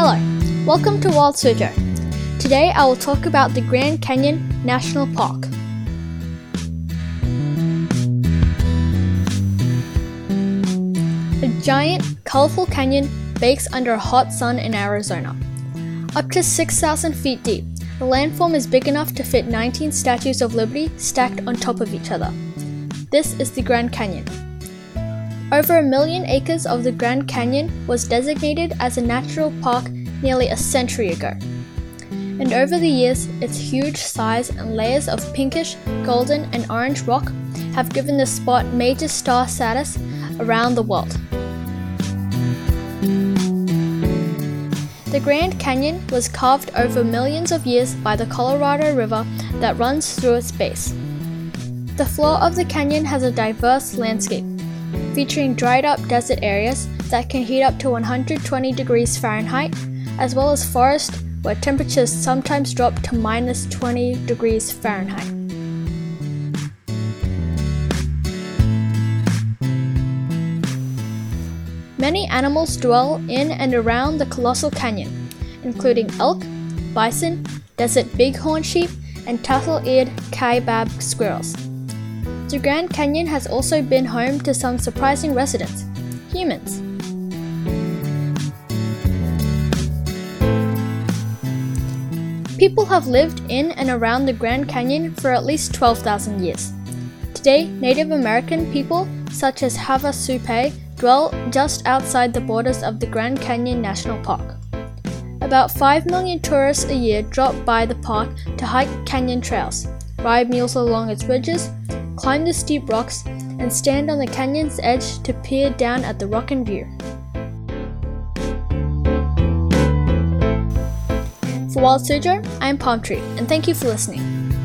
Hello, welcome to Wild. Today I will talk about the Grand Canyon National Park. A giant, colorful canyon bakes under a hot sun in Arizona. Up to 6,000 feet deep, the landform is big enough to fit 19 statues of liberty stacked on top of each other. This is the Grand Canyon. Over a million acres of the Grand Canyon was designated as a natural park nearly a century ago. And over the years, its huge size and layers of pinkish, golden, and orange rock have given the spot major star status around the world. The Grand Canyon was carved over millions of years by the Colorado River that runs through its base. The floor of the canyon has a diverse landscape, featuring dried up desert areas that can heat up to 120 degrees Fahrenheit, as well as forest where temperatures sometimes drop to minus 20 degrees Fahrenheit. Many animals dwell in and around the colossal canyon, including elk, bison, desert bighorn sheep, and tassel-eared kaibab squirrels. The Grand Canyon has also been home to some surprising residents humans. People have lived in and around the Grand Canyon for at least 12,000 years. Today, Native American people, such as Havasupai, dwell just outside the borders of the Grand Canyon National Park. About 5 million tourists a year drop by the park to hike canyon trails, ride mules along its ridges, climb the steep rocks, and stand on the canyon's edge to peer down at the rock and view. For Wild Suzhou, I am Palm Tree, and thank you for listening.